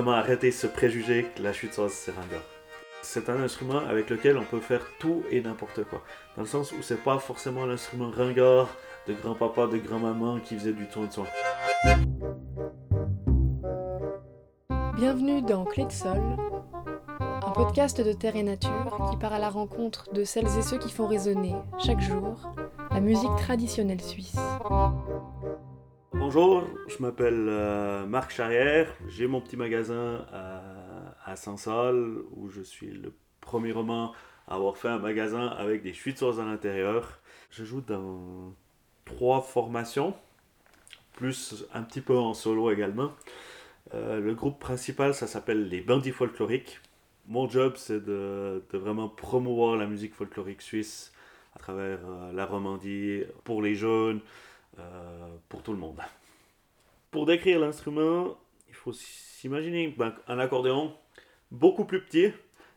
vraiment arrêter ce préjugé que la chute sauce c'est ringard. C'est un instrument avec lequel on peut faire tout et n'importe quoi. Dans le sens où c'est pas forcément l'instrument ringard de grand-papa, de grand-maman qui faisait du ton de son. Bienvenue dans Clé de Sol, un podcast de terre et nature qui part à la rencontre de celles et ceux qui font résonner chaque jour la musique traditionnelle suisse. Bonjour, je m'appelle euh, Marc Charrière, j'ai mon petit magasin à, à Saint-Saul où je suis le premier roman à avoir fait un magasin avec des sauce à l'intérieur. Je joue dans trois formations, plus un petit peu en solo également. Euh, le groupe principal, ça s'appelle les Bandits Folkloriques. Mon job, c'est de, vraiment promouvoir la musique folklorique suisse à travers euh, la Romandie, pour les jeunes, euh, pour tout le monde. Pour décrire l'instrument, il faut s'imaginer ben, un accordéon beaucoup plus petit.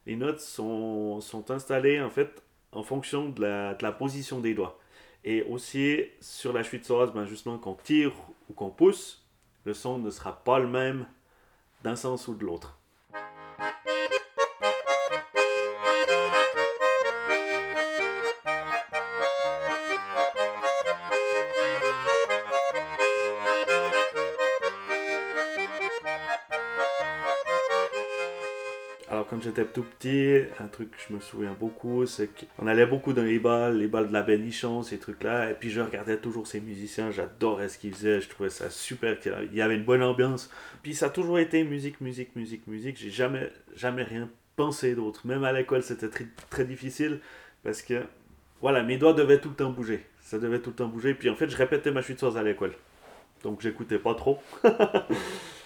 Les notes sont, installées en fait en fonction de la, position des doigts. Et aussi sur la chute ben justement, qu'on tire ou qu'on pousse, le son ne sera pas le même d'un sens ou de l'autre. Quand j'étais tout petit, un truc que je me souviens beaucoup, c'est qu'on allait beaucoup dans les balles, les balles de la Bellichon, ces trucs-là, et puis je regardais toujours ces musiciens, j'adorais ce qu'ils faisaient, je trouvais ça super, il y avait une bonne ambiance. Puis ça a toujours été musique, musique, musique, musique, j'ai jamais, jamais rien pensé d'autre. Même à l'école, c'était très, difficile, parce que, voilà, mes doigts devaient tout le temps bouger, ça devait tout le temps bouger, puis en fait, je répétais ma chute à l'école. Donc j'écoutais pas trop.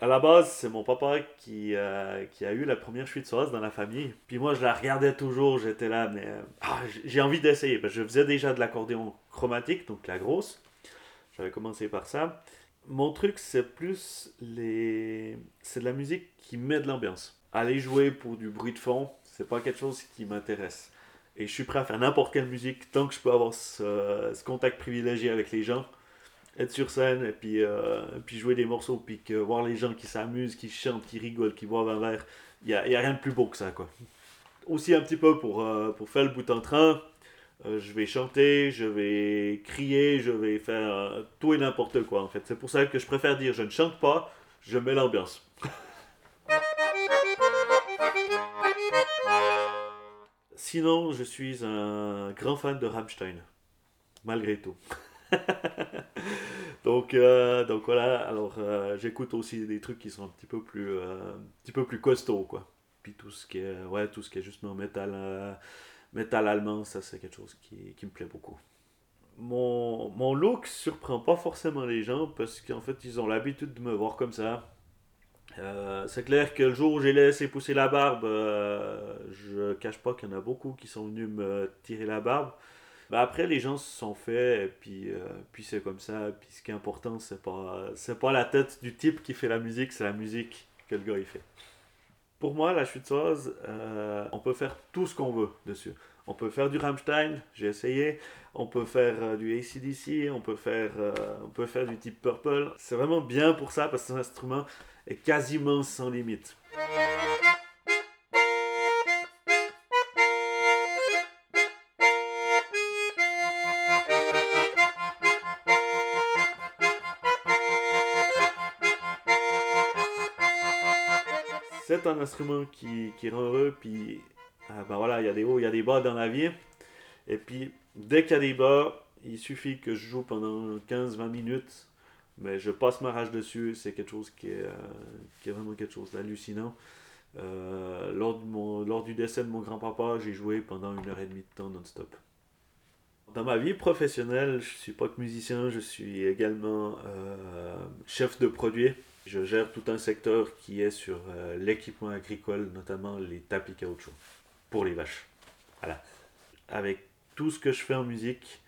à la base, c'est mon papa qui, euh, qui a eu la première chute sauce dans la famille. Puis moi, je la regardais toujours, j'étais là, mais euh, ah, j'ai envie d'essayer. Je faisais déjà de l'accordéon chromatique, donc la grosse. J'avais commencé par ça. Mon truc, c'est plus les. C'est de la musique qui met de l'ambiance. Aller jouer pour du bruit de fond, c'est pas quelque chose qui m'intéresse. Et je suis prêt à faire n'importe quelle musique tant que je peux avoir ce contact privilégié avec les gens être sur scène et puis, euh, puis jouer des morceaux, puis voir les gens qui s'amusent, qui chantent, qui rigolent, qui boivent un verre, il n'y a, y a, rien de plus beau que ça. quoi. Aussi un petit peu pour, euh, pour faire le bout en train, euh, je vais chanter, je vais crier, je vais faire tout et n'importe quoi en fait. C'est pour ça que je préfère dire je ne chante pas, je mets l'ambiance. Sinon, je suis un grand fan de Rammstein, malgré tout. donc, euh, donc voilà, alors euh, j'écoute aussi des trucs qui sont un petit peu plus, euh, un petit peu plus costauds, quoi. Puis tout ce qui est, ouais, tout ce qui est justement métal, métal allemand, ça c'est quelque chose qui, qui, me plaît beaucoup. Mon, mon look surprend pas forcément les gens parce qu'en fait ils ont l'habitude de me voir comme ça. c'est clair que le jour où j'ai laissé pousser la barbe, je cache pas qu'il y en a beaucoup qui sont venus me tirer la barbe. Bah, après, les gens se sont faits, et puis, euh, puis c'est comme ça. Puis ce qui est important, c'est pas, c'est pas la tête du type qui fait la musique, c'est la musique que le gars il fait. Pour moi, la chute euh, on peut faire tout ce qu'on veut dessus. On peut faire du Rammstein, j'ai essayé. On peut faire euh, du ACDC, on peut faire, euh, on peut faire du type Purple. C'est vraiment bien pour ça parce que cet instrument est quasiment sans limite. C'est un instrument qui, rend heureux, puis ben voilà, il y a des hauts, il y a des bas dans la vie. Et puis, dès qu'il y a des bas, il suffit que je joue pendant 15-20 minutes, mais je passe ma rage dessus, c'est quelque chose qui est, euh, vraiment quelque chose d'hallucinant. Euh, lors, du décès de mon grand-papa, j'ai joué pendant une heure et demie de temps non-stop. Dans ma vie professionnelle, je suis pas que musicien, je suis également euh, chef de produit. Je gère tout un secteur qui est sur euh, l'équipement agricole, notamment les tapis caoutchouc pour les vaches. Voilà. Avec tout ce que je fais en musique,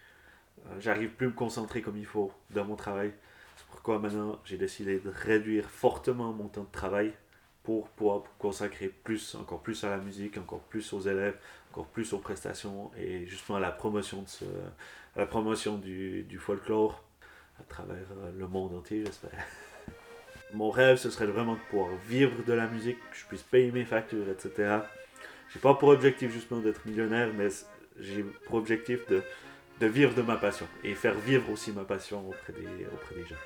euh, j'arrive plus à me concentrer comme il faut dans mon travail. C'est pourquoi maintenant j'ai décidé de réduire fortement mon temps de travail pour pouvoir consacrer plus, encore plus à la musique, encore plus aux élèves, encore plus aux prestations et justement à la promotion, de ce, la promotion du, du folklore à travers euh, le monde entier, j'espère. mon rêve, ce serait vraiment de pouvoir vivre de la musique, que je puisse payer mes factures, etc. J'ai pas pour objectif justement d'être millionnaire, mais j'ai pour objectif de, vivre de ma passion et faire vivre aussi ma passion auprès des, auprès des gens.